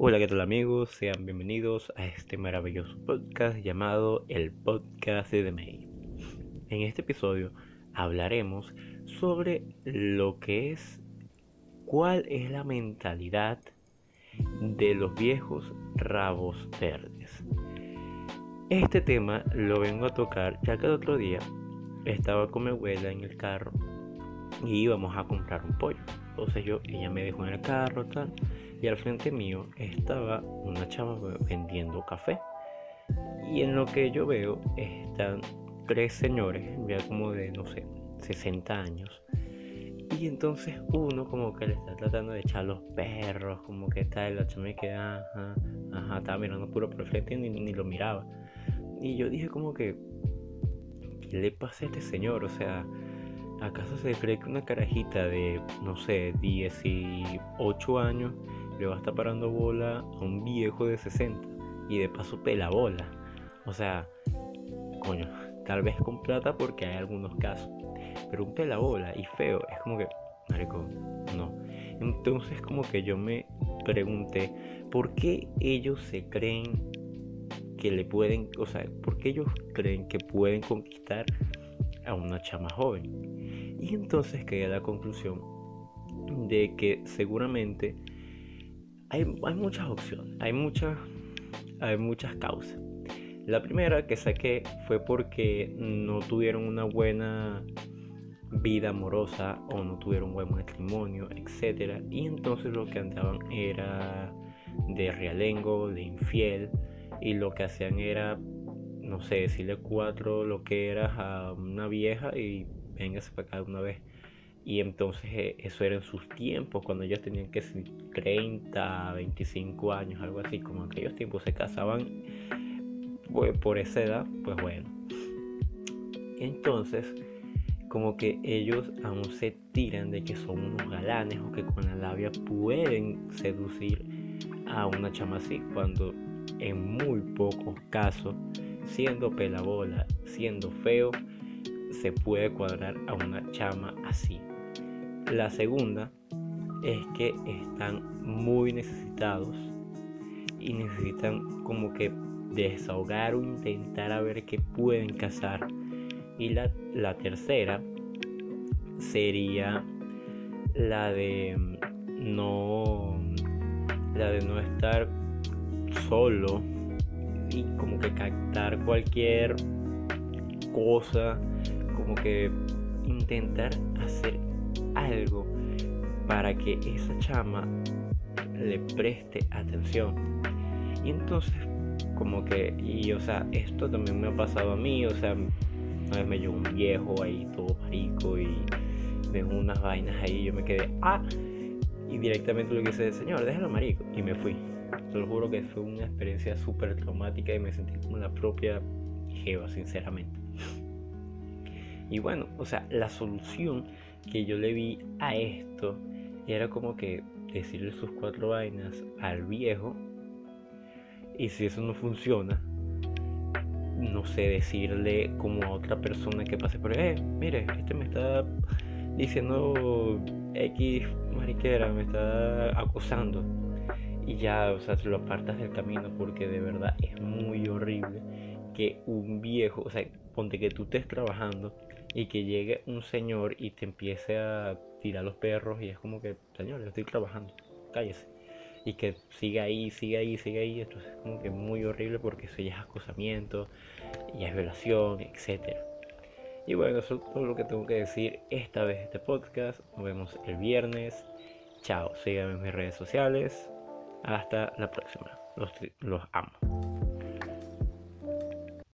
Hola, ¿qué tal amigos? Sean bienvenidos a este maravilloso podcast llamado El Podcast de May. En este episodio hablaremos sobre lo que es, cuál es la mentalidad de los viejos rabos verdes. Este tema lo vengo a tocar ya que el otro día estaba con mi abuela en el carro y íbamos a comprar un pollo. Entonces yo, ella me dejó en el carro tal y al frente mío estaba una chava vendiendo café. Y en lo que yo veo están tres señores, ya como de, no sé, 60 años. Y entonces uno como que le está tratando de echar los perros, como que está el chama que, ajá, ajá, estaba mirando puro por el frente y ni, ni lo miraba. Y yo dije como que, ¿qué le pasa a este señor? O sea, ¿acaso se cree que una carajita de, no sé, 18 años le va a estar parando bola a un viejo de 60 y de paso pela bola. O sea, coño, tal vez con plata porque hay algunos casos, pero un pela bola y feo es como que, marico, no. Entonces como que yo me pregunté, ¿por qué ellos se creen que le pueden, o sea, por qué ellos creen que pueden conquistar a una chama joven? Y entonces quedé a la conclusión de que seguramente hay, muchas opciones, hay muchas, hay muchas causas. La primera que saqué fue porque no tuvieron una buena vida amorosa o no tuvieron buen matrimonio, etc. Y entonces lo que andaban era de realengo, de infiel, y lo que hacían era, no sé, decirle cuatro lo que era a una vieja y véngase para acá una vez. Y entonces eh, eso era en sus tiempos, cuando ellos tenían que ser 30, 25 años, algo así, como en aquellos tiempos se casaban pues, por esa edad, pues bueno. Entonces, como que ellos aún se tiran de que son unos galanes o que con la labia pueden seducir a una chama así, cuando en muy pocos casos, siendo pelabola, siendo feo, se puede cuadrar a una chama así. La segunda es que están muy necesitados y necesitan como que desahogar o intentar a ver qué pueden cazar. Y la, la tercera sería la de no la de no estar solo y como que captar cualquier cosa como que intentar hacer algo para que esa chama le preste atención. Y entonces, como que, y o sea, esto también me ha pasado a mí, o sea, una vez me llegó un viejo ahí todo marico y me dejó unas vainas ahí yo me quedé, ah, y directamente lo que hice, señor, déjalo marico, y me fui. Te lo juro que fue una experiencia súper traumática y me sentí como la propia jeva, sinceramente. Y bueno, o sea, la solución que yo le vi a esto era como que decirle sus cuatro vainas al viejo y si eso no funciona, no sé, decirle como a otra persona que pase por eh, mire, este me está diciendo X mariquera, me está acusando. Y ya, o sea, se lo apartas del camino porque de verdad es muy horrible que un viejo, o sea, ponte que tú estés trabajando y que llegue un señor y te empiece a tirar los perros y es como que, señor, yo estoy trabajando, cállese. Y que siga ahí, siga ahí, siga ahí. Entonces es como que muy horrible porque eso ya es acosamiento, ya es violación, etc. Y bueno, eso es todo lo que tengo que decir esta vez este podcast. Nos vemos el viernes. Chao, síganme en mis redes sociales. Hasta la próxima. Los, amo.